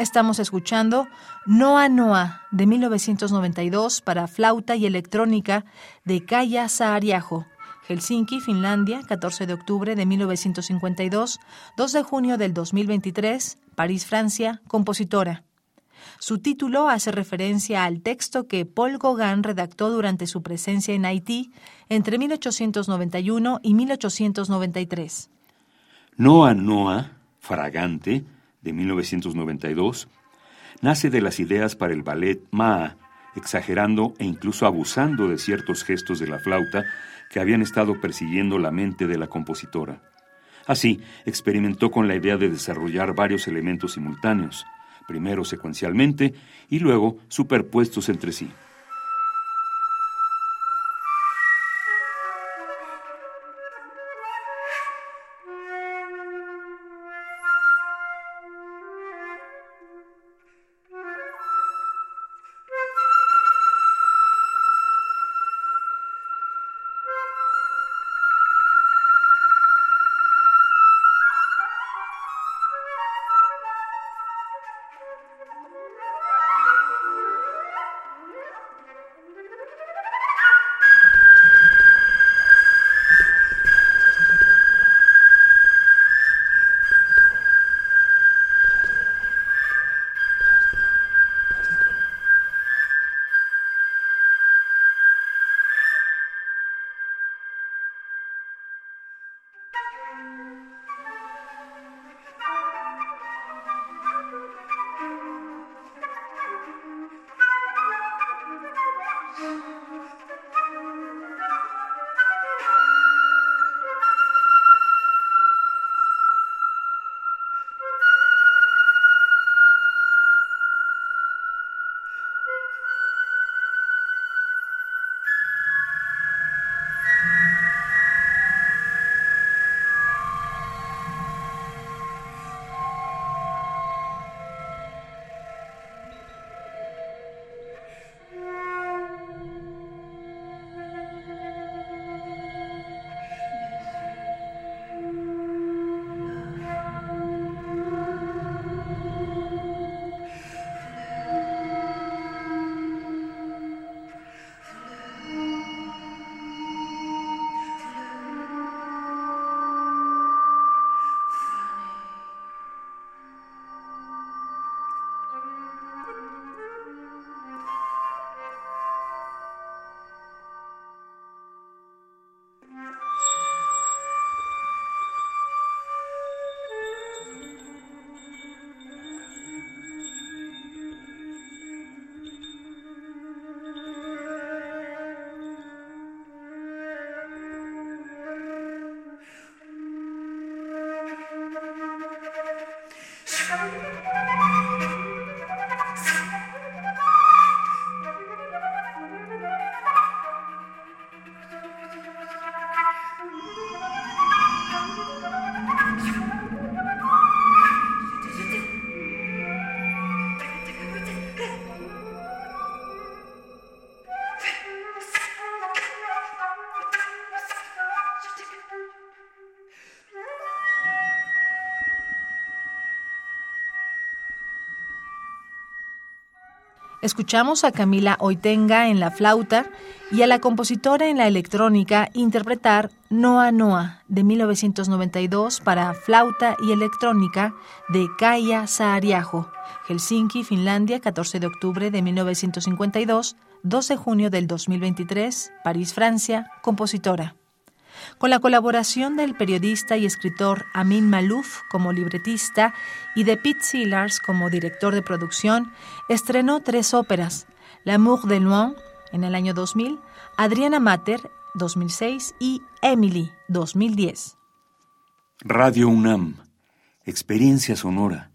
Estamos escuchando Noa Noa de 1992 para flauta y electrónica de Kaya Saariajo, Helsinki, Finlandia, 14 de octubre de 1952, 2 de junio del 2023, París, Francia, compositora. Su título hace referencia al texto que Paul Gauguin redactó durante su presencia en Haití entre 1891 y 1893. Noa Noa, fragante, de 1992, nace de las ideas para el ballet Maa, exagerando e incluso abusando de ciertos gestos de la flauta que habían estado persiguiendo la mente de la compositora. Así, experimentó con la idea de desarrollar varios elementos simultáneos, primero secuencialmente y luego superpuestos entre sí. Música Escuchamos a Camila Oitenga en la flauta y a la compositora en la electrónica interpretar Noa Noa de 1992 para flauta y electrónica de Kaya Saariajo, Helsinki, Finlandia, 14 de octubre de 1952, 12 de junio del 2023, París, Francia, compositora con la colaboración del periodista y escritor Amin Malouf como libretista y de Pete Sillars como director de producción, estrenó tres óperas, L'amour de Loin en el año 2000, Adriana Mater 2006 y Emily 2010. Radio UNAM, experiencia sonora.